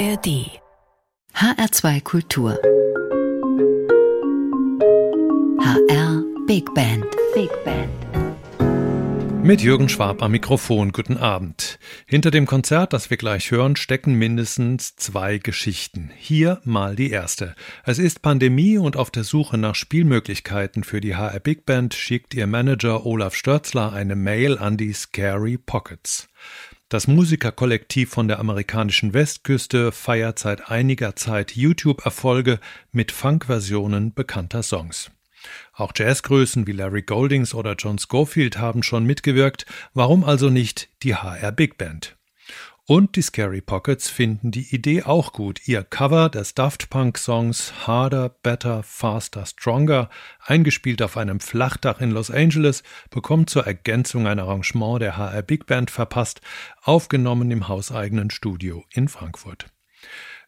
ARD HR2 Kultur HR Big Band Big Band mit Jürgen Schwab am Mikrofon. Guten Abend. Hinter dem Konzert, das wir gleich hören, stecken mindestens zwei Geschichten. Hier mal die erste. Es ist Pandemie und auf der Suche nach Spielmöglichkeiten für die HR Big Band schickt ihr Manager Olaf Stürzler eine Mail an die Scary Pockets. Das Musikerkollektiv von der amerikanischen Westküste feiert seit einiger Zeit YouTube-Erfolge mit Funk-Versionen bekannter Songs. Auch Jazzgrößen wie Larry Goldings oder John Schofield haben schon mitgewirkt, warum also nicht die HR Big Band? Und die Scary Pockets finden die Idee auch gut. Ihr Cover des Daft Punk Songs Harder, Better, Faster, Stronger, eingespielt auf einem Flachdach in Los Angeles, bekommt zur Ergänzung ein Arrangement der HR Big Band verpasst, aufgenommen im hauseigenen Studio in Frankfurt.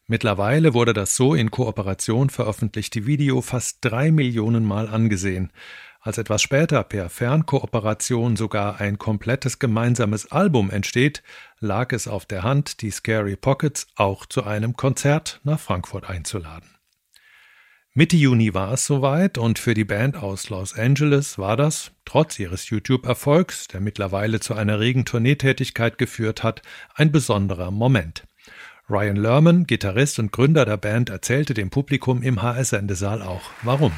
Mittlerweile wurde das so in Kooperation veröffentlichte Video fast drei Millionen Mal angesehen. Als etwas später per Fernkooperation sogar ein komplettes gemeinsames Album entsteht, lag es auf der Hand, die Scary Pockets auch zu einem Konzert nach Frankfurt einzuladen. Mitte Juni war es soweit und für die Band aus Los Angeles war das, trotz ihres YouTube-Erfolgs, der mittlerweile zu einer regen Tourneetätigkeit geführt hat, ein besonderer Moment. Ryan Lerman, Gitarrist und Gründer der Band, erzählte dem Publikum im HS-Sendesaal auch, warum.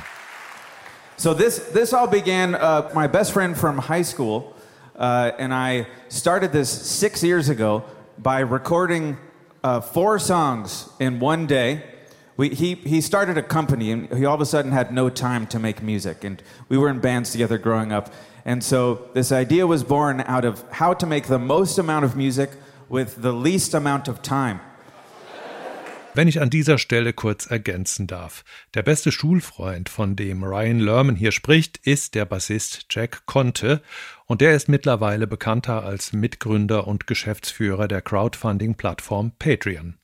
So this this all began. Uh, my best friend from high school uh, and I started this six years ago by recording uh, four songs in one day. We, he, he started a company and he all of a sudden had no time to make music. And we were in bands together growing up. And so this idea was born out of how to make the most amount of music with the least amount of time. Wenn ich an dieser Stelle kurz ergänzen darf. Der beste Schulfreund, von dem Ryan Lerman hier spricht, ist der Bassist Jack Conte und der ist mittlerweile bekannter als Mitgründer und Geschäftsführer der Crowdfunding-Plattform Patreon.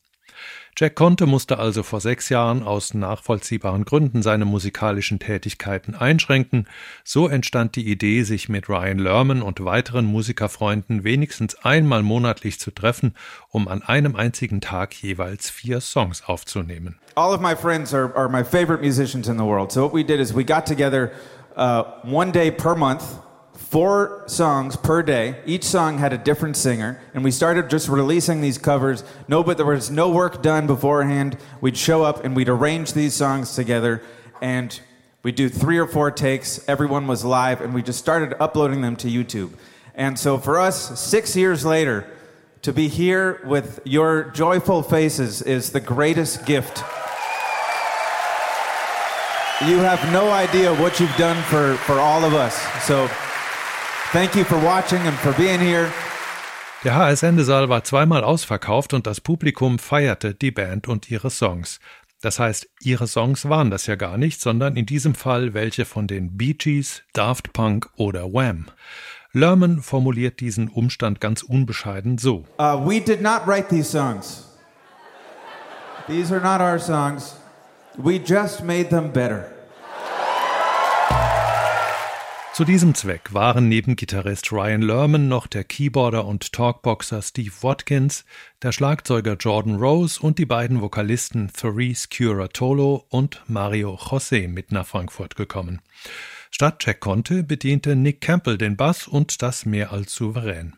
Jack Conte musste also vor sechs Jahren aus nachvollziehbaren Gründen seine musikalischen Tätigkeiten einschränken. So entstand die Idee, sich mit Ryan Lerman und weiteren Musikerfreunden wenigstens einmal monatlich zu treffen, um an einem einzigen Tag jeweils vier Songs aufzunehmen. All of my friends are, are my favorite musicians in the world. So what we did is we got together uh, one day per month four songs per day. Each song had a different singer, and we started just releasing these covers. No, but there was no work done beforehand. We'd show up and we'd arrange these songs together, and we'd do three or four takes. Everyone was live, and we just started uploading them to YouTube. And so for us, six years later, to be here with your joyful faces is the greatest gift. You have no idea what you've done for, for all of us. So Thank you for watching and for being here. Der HS-Sendesaal war zweimal ausverkauft und das Publikum feierte die Band und ihre Songs. Das heißt, ihre Songs waren das ja gar nicht, sondern in diesem Fall welche von den Bee Gees, Daft Punk oder Wham. Lerman formuliert diesen Umstand ganz unbescheiden so. Uh, we did not write these songs. These are not our songs. We just made them better. Zu diesem Zweck waren neben Gitarrist Ryan Lerman noch der Keyboarder und Talkboxer Steve Watkins, der Schlagzeuger Jordan Rose und die beiden Vokalisten Therese Curatolo und Mario José mit nach Frankfurt gekommen. Statt Jack Conte bediente Nick Campbell den Bass und das mehr als souverän.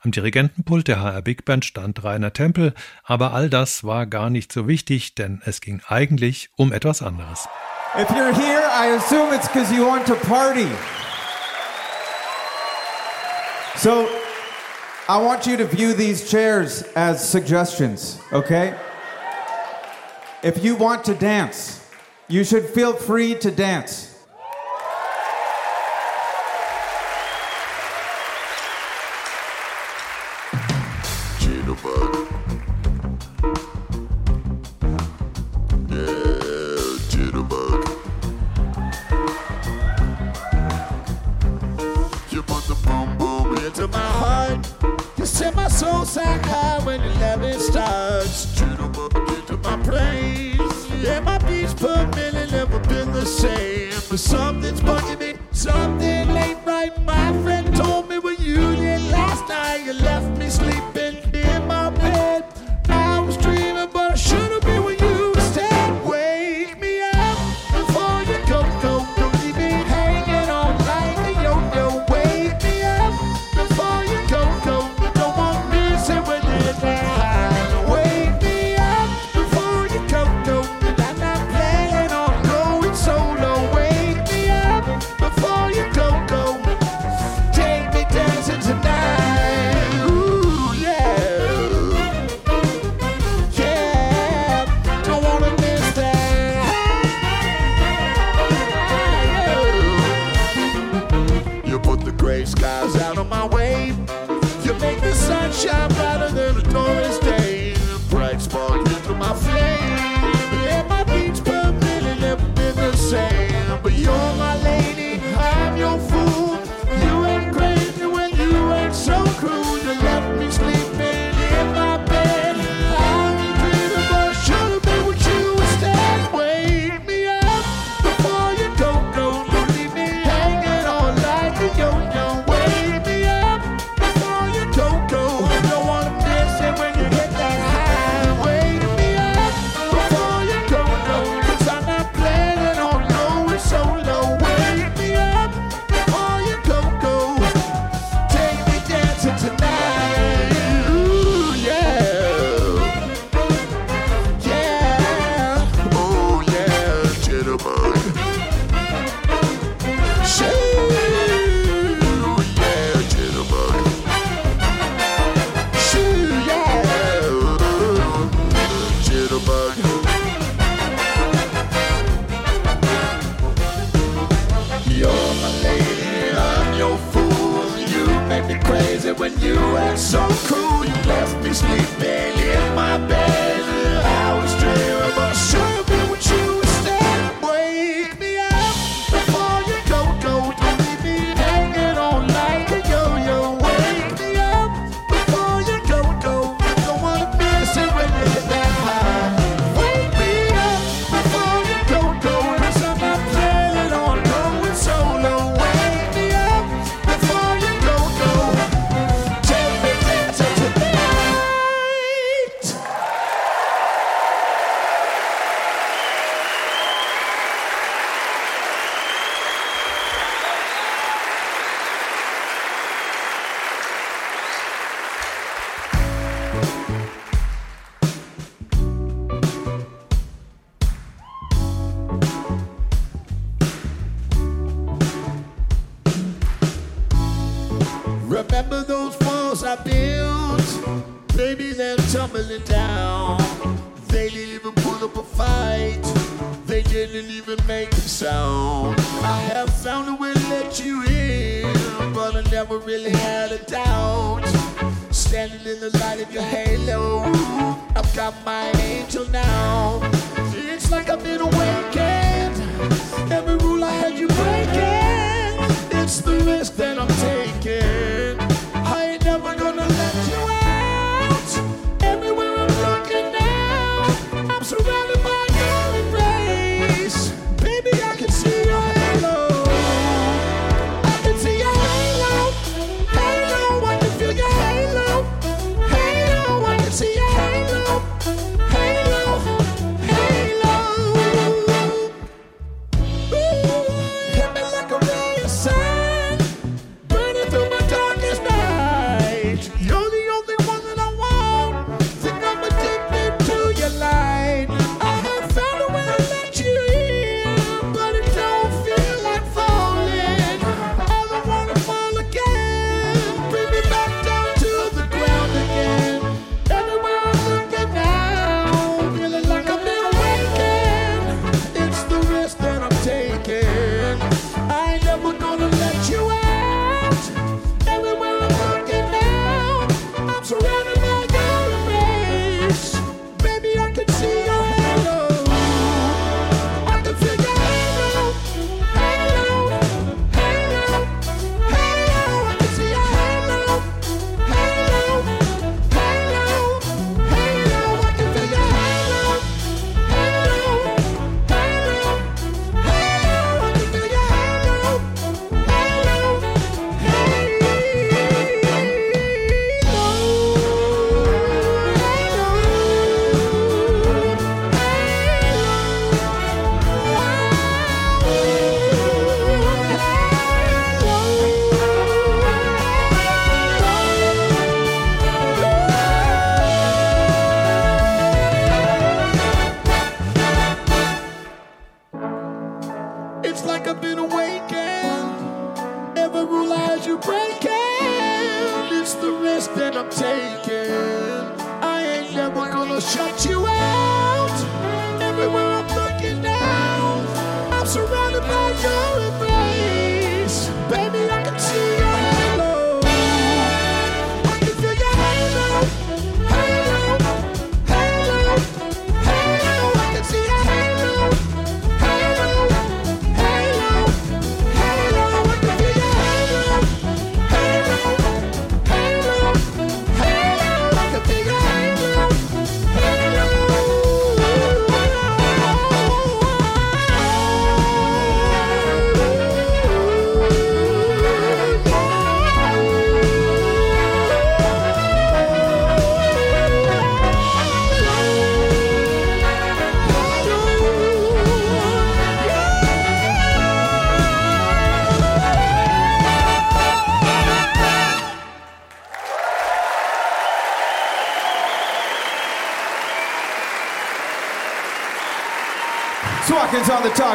Am Dirigentenpult der HR Big Band stand Rainer Tempel, aber all das war gar nicht so wichtig, denn es ging eigentlich um etwas anderes. If you're here, I assume it's because you want to party. So I want you to view these chairs as suggestions, okay? If you want to dance, you should feel free to dance. But something's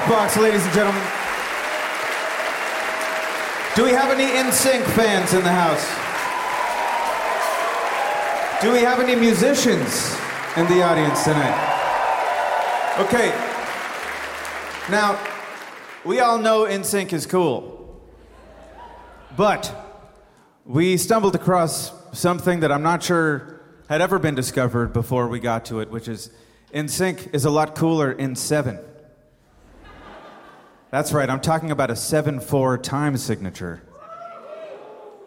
Box, ladies and gentlemen. Do we have any NSYNC fans in the house? Do we have any musicians in the audience tonight? Okay. Now, we all know NSYNC is cool. But we stumbled across something that I'm not sure had ever been discovered before we got to it, which is NSYNC is a lot cooler in seven. That's right, I'm talking about a 7 4 time signature.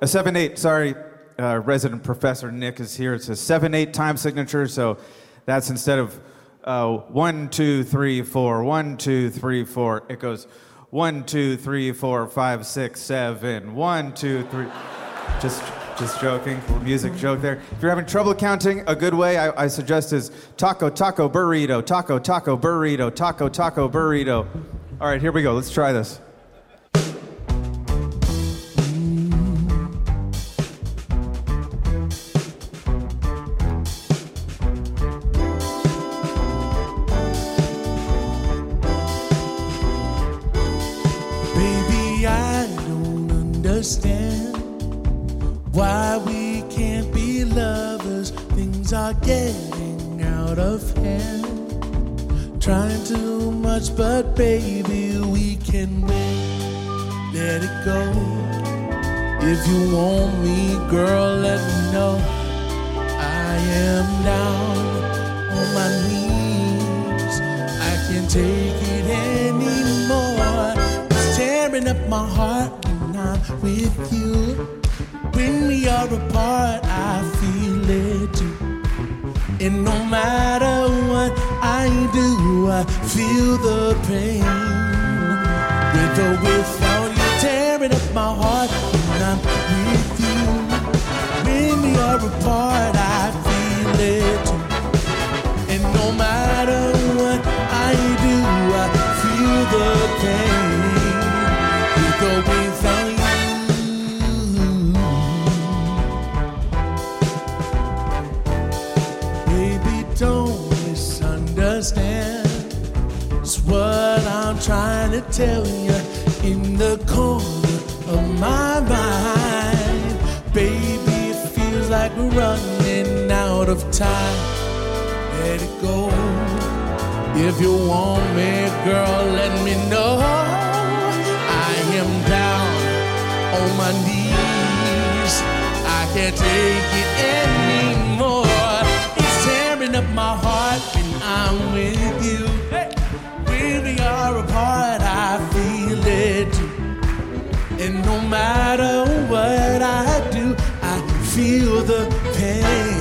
A 7 8, sorry, uh, resident professor Nick is here. It's a 7 8 time signature, so that's instead of uh, 1, 2, 3, 4, 1, 2, 3, 4, it goes 1, 2, 3, 4, 5, 6, 7, 1, 2, 3. Just, just joking, music joke there. If you're having trouble counting, a good way I, I suggest is taco, taco, burrito, taco, taco, burrito, taco, taco, burrito. All right, here we go. Let's try this. It's what I'm trying to tell you in the corner of my mind. Baby, it feels like we're running out of time. Let it go. If you want me, girl, let me know. I am down on my knees. I can't take it anymore. It's tearing up my heart when I'm with you. We are apart, I feel it. And no matter what I do, I feel the pain.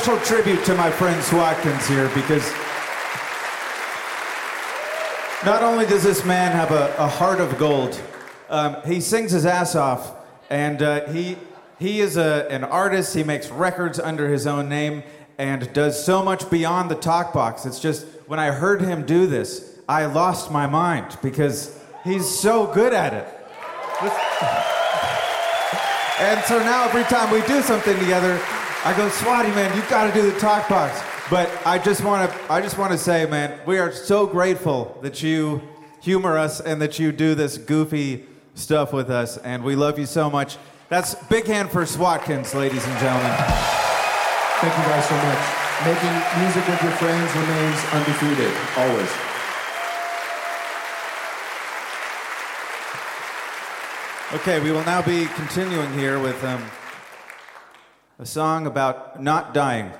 Special tribute to my friend Swatkins here because not only does this man have a, a heart of gold, um, he sings his ass off, and uh, he he is a, an artist. He makes records under his own name and does so much beyond the talk box. It's just when I heard him do this, I lost my mind because he's so good at it. And so now every time we do something together, I go, Swati, man, you've got to do the talk box. But I just want to, I just want to say, man, we are so grateful that you humor us and that you do this goofy stuff with us, and we love you so much. That's big hand for Swatkins, ladies and gentlemen. Thank you guys so much. Making music with your friends remains undefeated, always. Okay, we will now be continuing here with um, a song about not dying.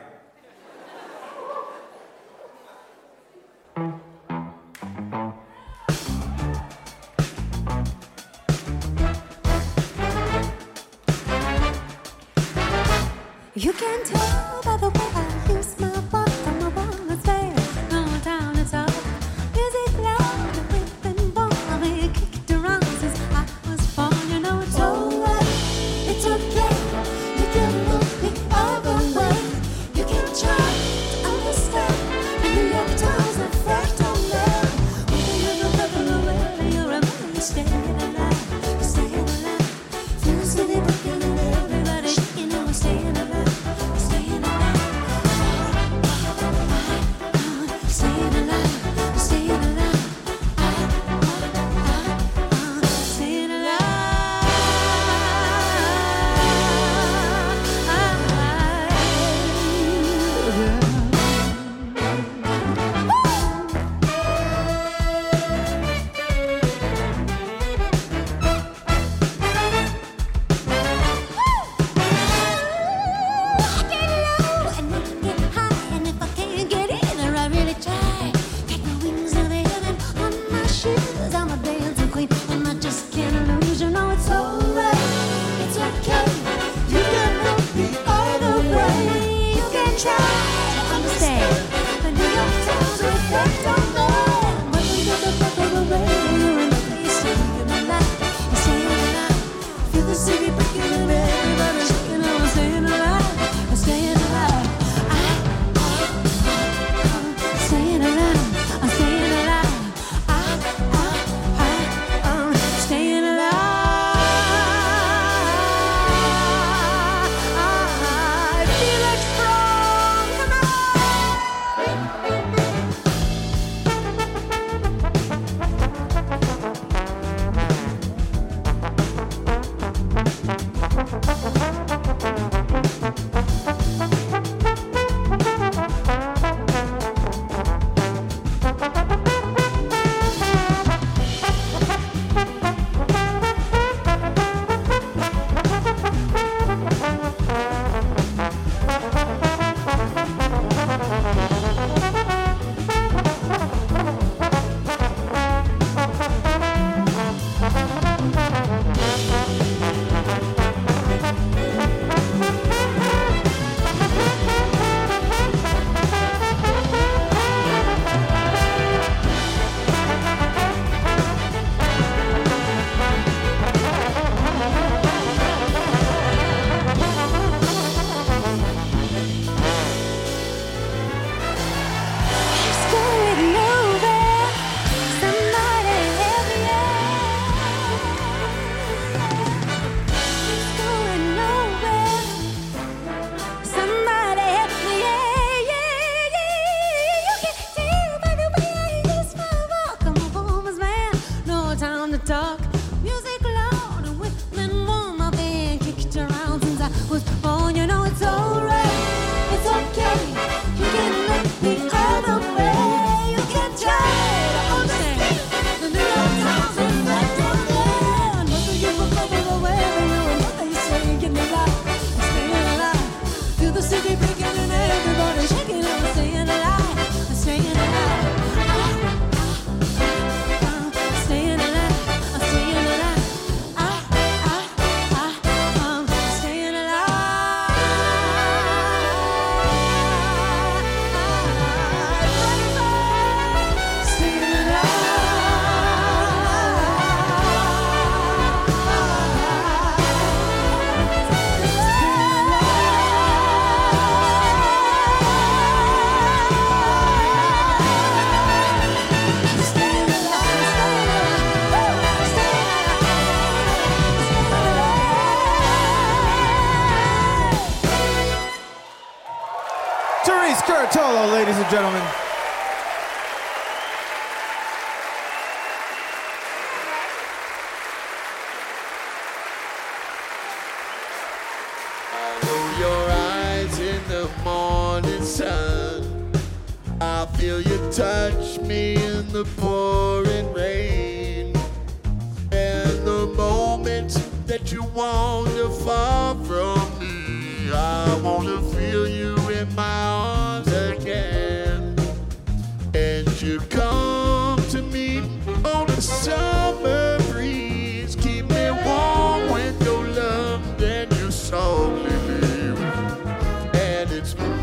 it's blue.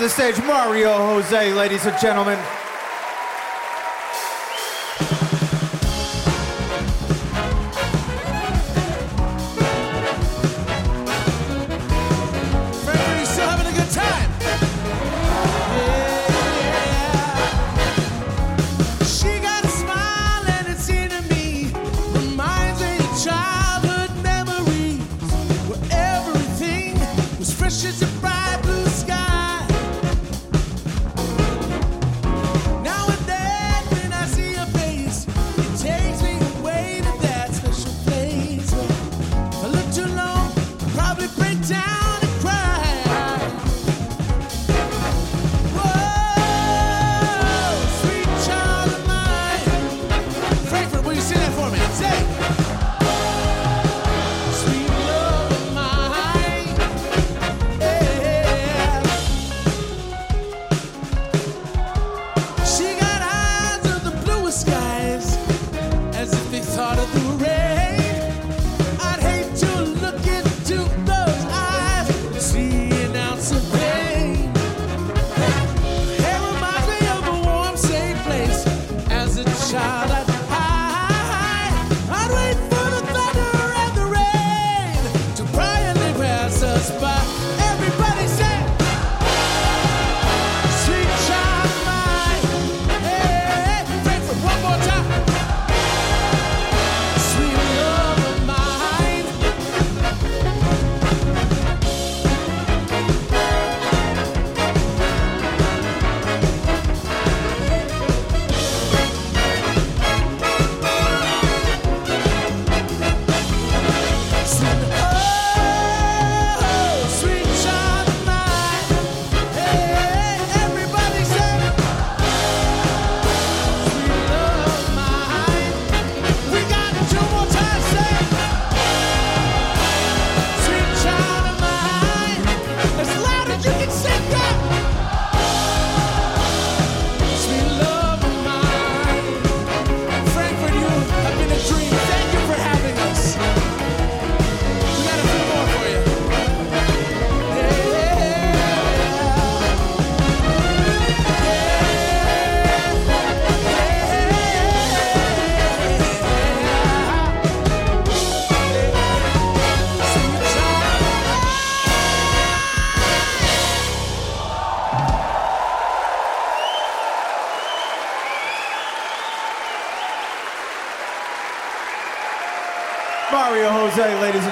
to the stage Mario Jose, ladies and gentlemen.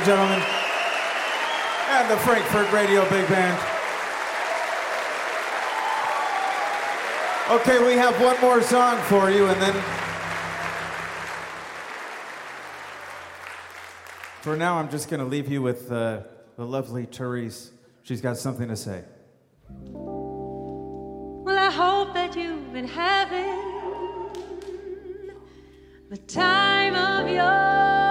gentlemen, and the Frankfurt Radio Big Band. Okay, we have one more song for you, and then for now, I'm just going to leave you with uh, the lovely Therese. She's got something to say. Well, I hope that you've been having the time of your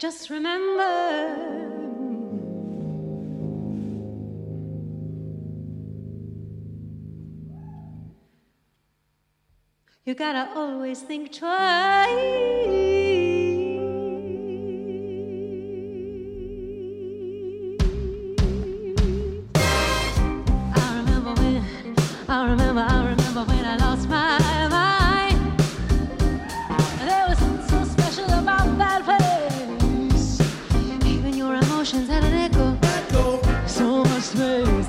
Just remember. You gotta always think twice. me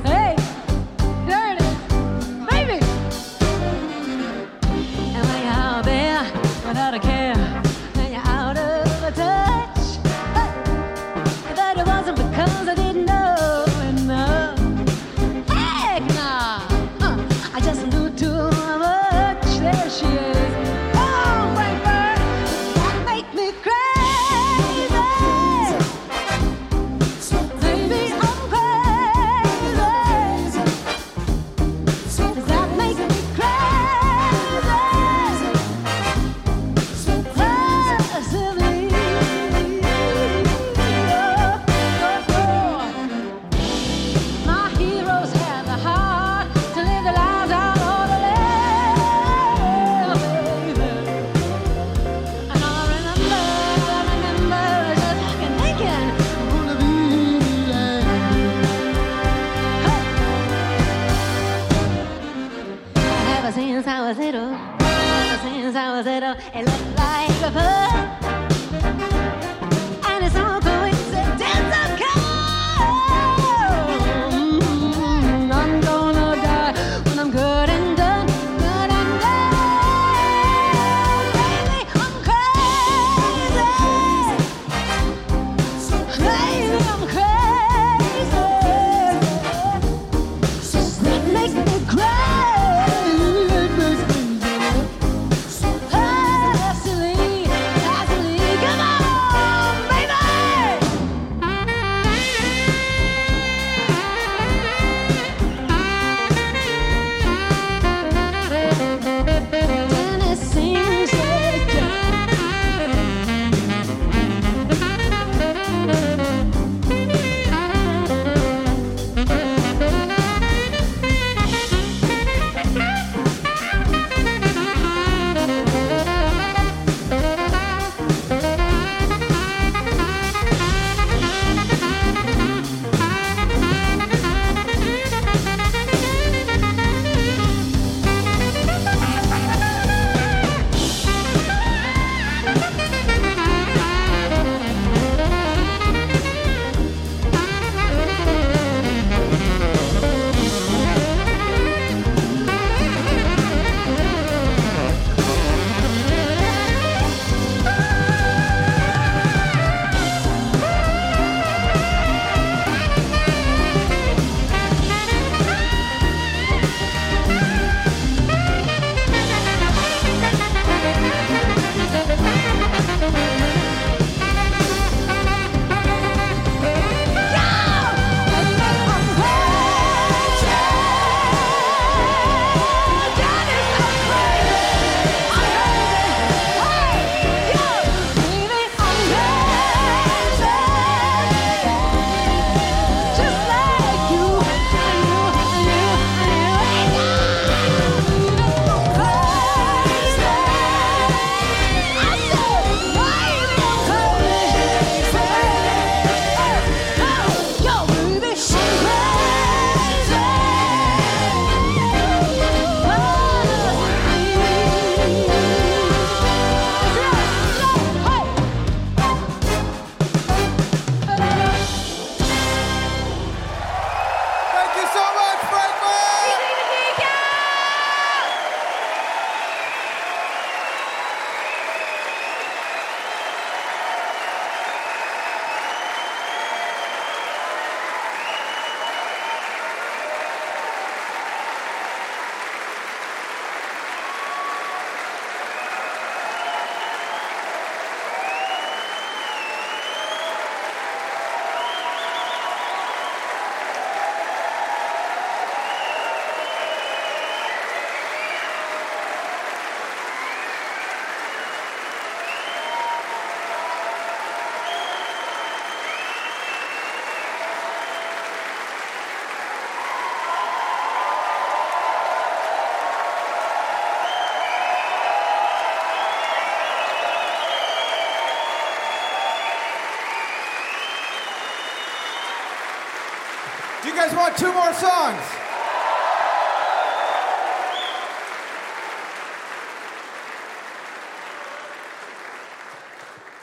want two more songs?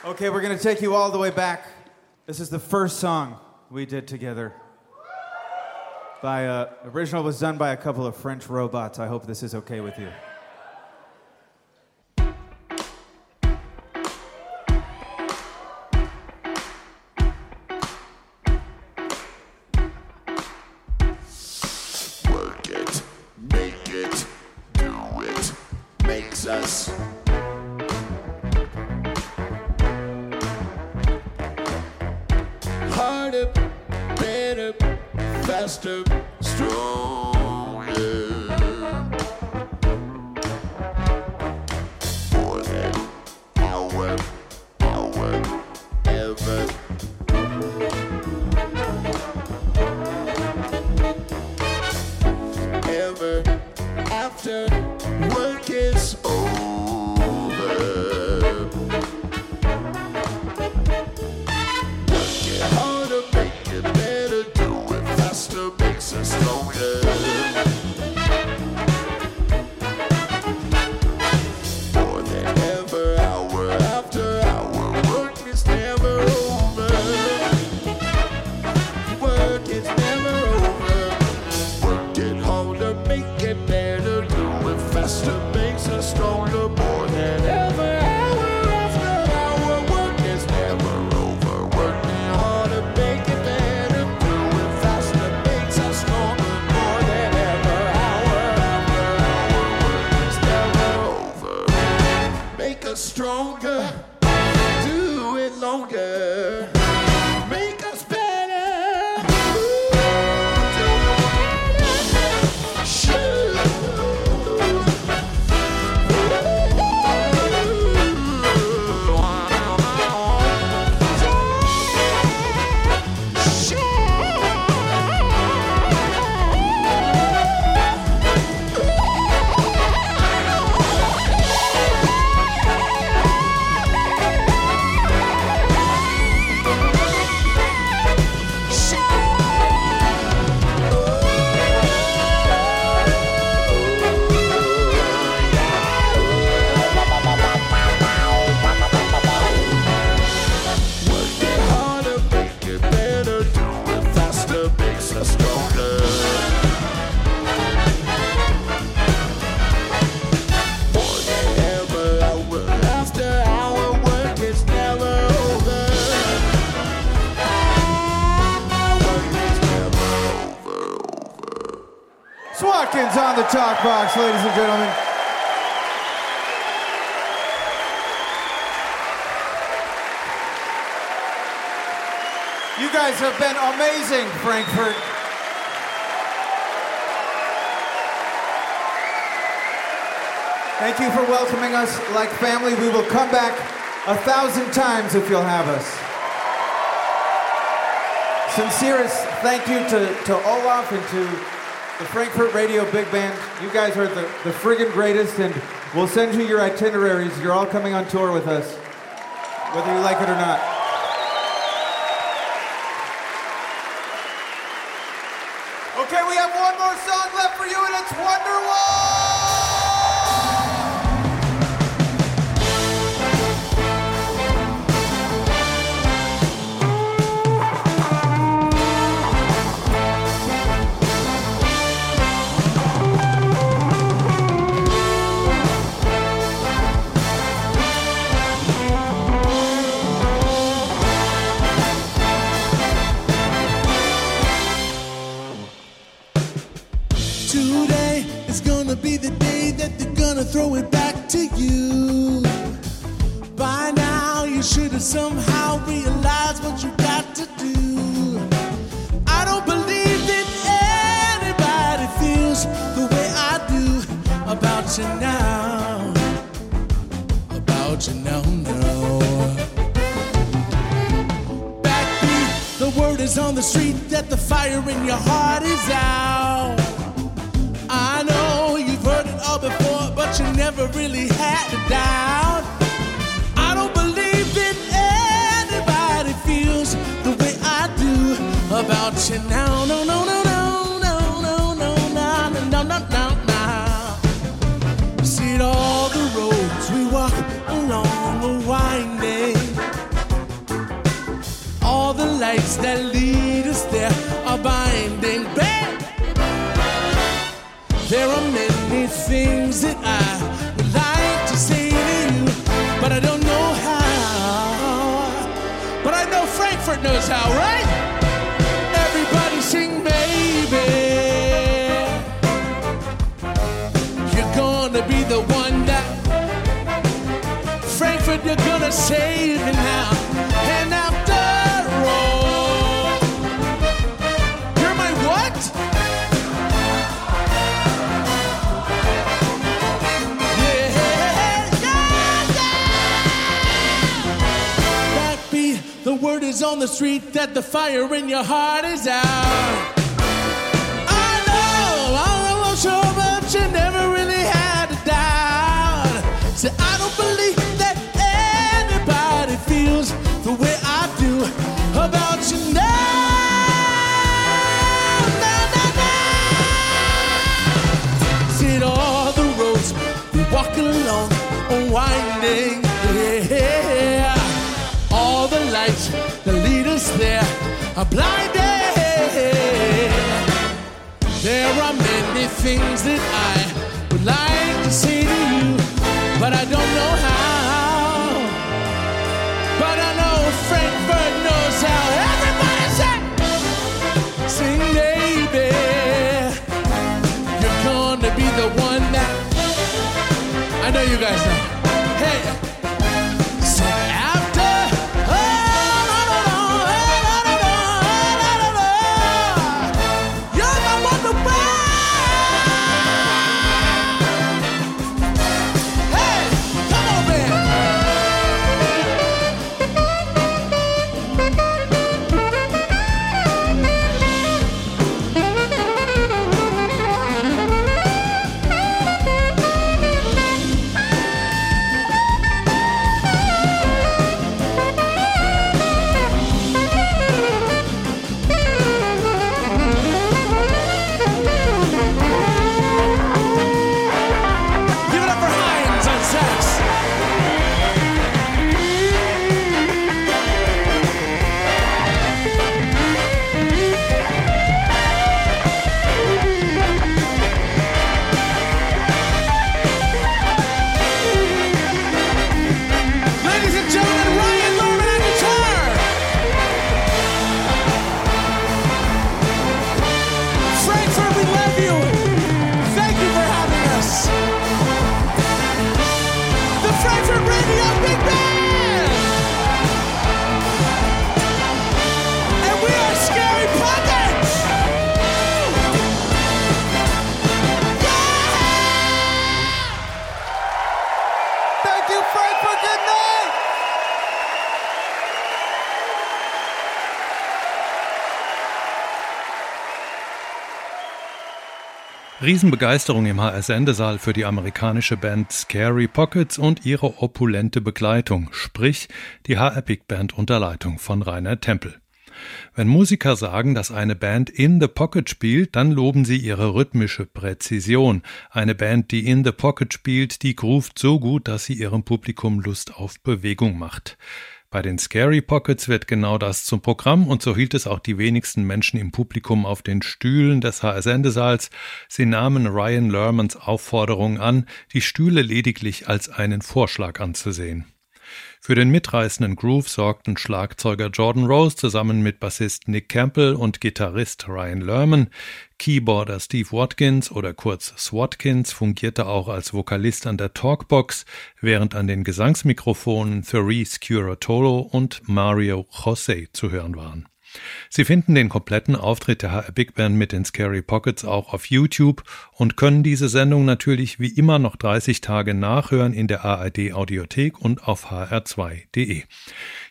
Okay, we're going to take you all the way back. This is the first song we did together. By uh, original was done by a couple of French robots. I hope this is okay with you. Ladies and gentlemen. You guys have been amazing, Frankfurt. Thank you for welcoming us like family. We will come back a thousand times if you'll have us. Sincerest thank you to, to Olaf and to the Frankfurt Radio Big Band. You guys are the, the friggin' greatest, and we'll send you your itineraries. You're all coming on tour with us, whether you like it or not. Okay, we have one more song left for you, and it's Wonderwall! Gonna throw it back to you. By now, you should have somehow realized what you got to do. I don't believe that anybody feels the way I do about you now. About you now, now. Backbeat, the word is on the street that the fire in your heart is out. I know you've heard it all before, that you never really had a doubt. I don't believe that anybody feels the way I do about you now. No, no, no, no, no, no, no, no, no, no, no, no, no. See it all the roads we walk along are winding. All the lights that lead us there are binding. Babe, there are many things that I would like to say to you, but I don't know how. But I know Frankfurt knows how, right? Everybody sing, baby. You're gonna be the one that Frankfurt, you're gonna save me now. And after the street that the fire in your heart is out. Are blinding. There are many things that I would like to say to you, but I don't know how. But I know Frankfurt knows how. Everybody say, sing, baby. You're gonna be the one that I know you guys know. Riesenbegeisterung im HR-Sendesaal für die amerikanische Band Scary Pockets und ihre opulente Begleitung, sprich die HR Big Band unter Leitung von Rainer Tempel. Wenn Musiker sagen, dass eine Band in the Pocket spielt, dann loben sie ihre rhythmische Präzision. Eine Band, die in the Pocket spielt, die groovt so gut, dass sie ihrem Publikum Lust auf Bewegung macht. Bei den Scary Pockets wird genau das zum Programm und so hielt es auch die wenigsten Menschen im Publikum auf den Stühlen des HR-Sendesaals. Sie nahmen Ryan Lermans Aufforderung an, die Stühle lediglich als einen Vorschlag anzusehen. Für den mitreißenden Groove sorgten Schlagzeuger Jordan Rose zusammen mit Bassist Nick Campbell und Gitarrist Ryan Lerman. Keyboarder Steve Watkins oder kurz Swatkins fungierte auch als Vokalist an der Talkbox, während an den Gesangsmikrofonen Therese Curatolo und Mario Jose zu hören waren. Sie finden den kompletten Auftritt der HR Big Band mit den Scary Pockets auch auf YouTube und können diese Sendung natürlich wie immer noch 30 Tage nachhören in der ARD Audiothek und auf hr2.de.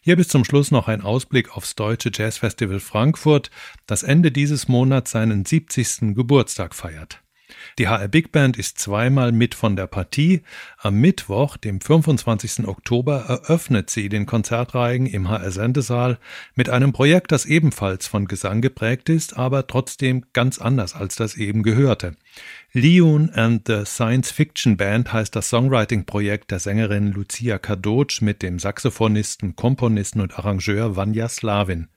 Hier bis zum Schluss noch ein Ausblick aufs Deutsche Jazzfestival Frankfurt, das Ende dieses Monats seinen 70. Geburtstag feiert. Die HR Big Band ist zweimal mit von der Partie. Am Mittwoch, dem 25. Oktober, eröffnet sie den Konzertreigen im HR Sendesaal mit einem Projekt, das ebenfalls von Gesang geprägt ist, aber trotzdem ganz anders als das eben gehörte. Leon and the Science Fiction Band heißt das Songwriting-Projekt der Sängerin Lucia Kadocz mit dem Saxophonisten, Komponisten und Arrangeur Vanya Slavin.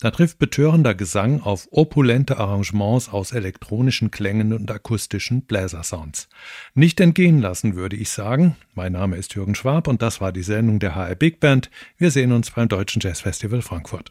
Da trifft betörender Gesang auf opulente Arrangements aus elektronischen Klängen und akustischen Bläsersounds. Nicht entgehen lassen, würde ich sagen. Mein Name ist Jürgen Schwab und das war die Sendung der HR Big Band. Wir sehen uns beim Deutschen Jazz Festival Frankfurt.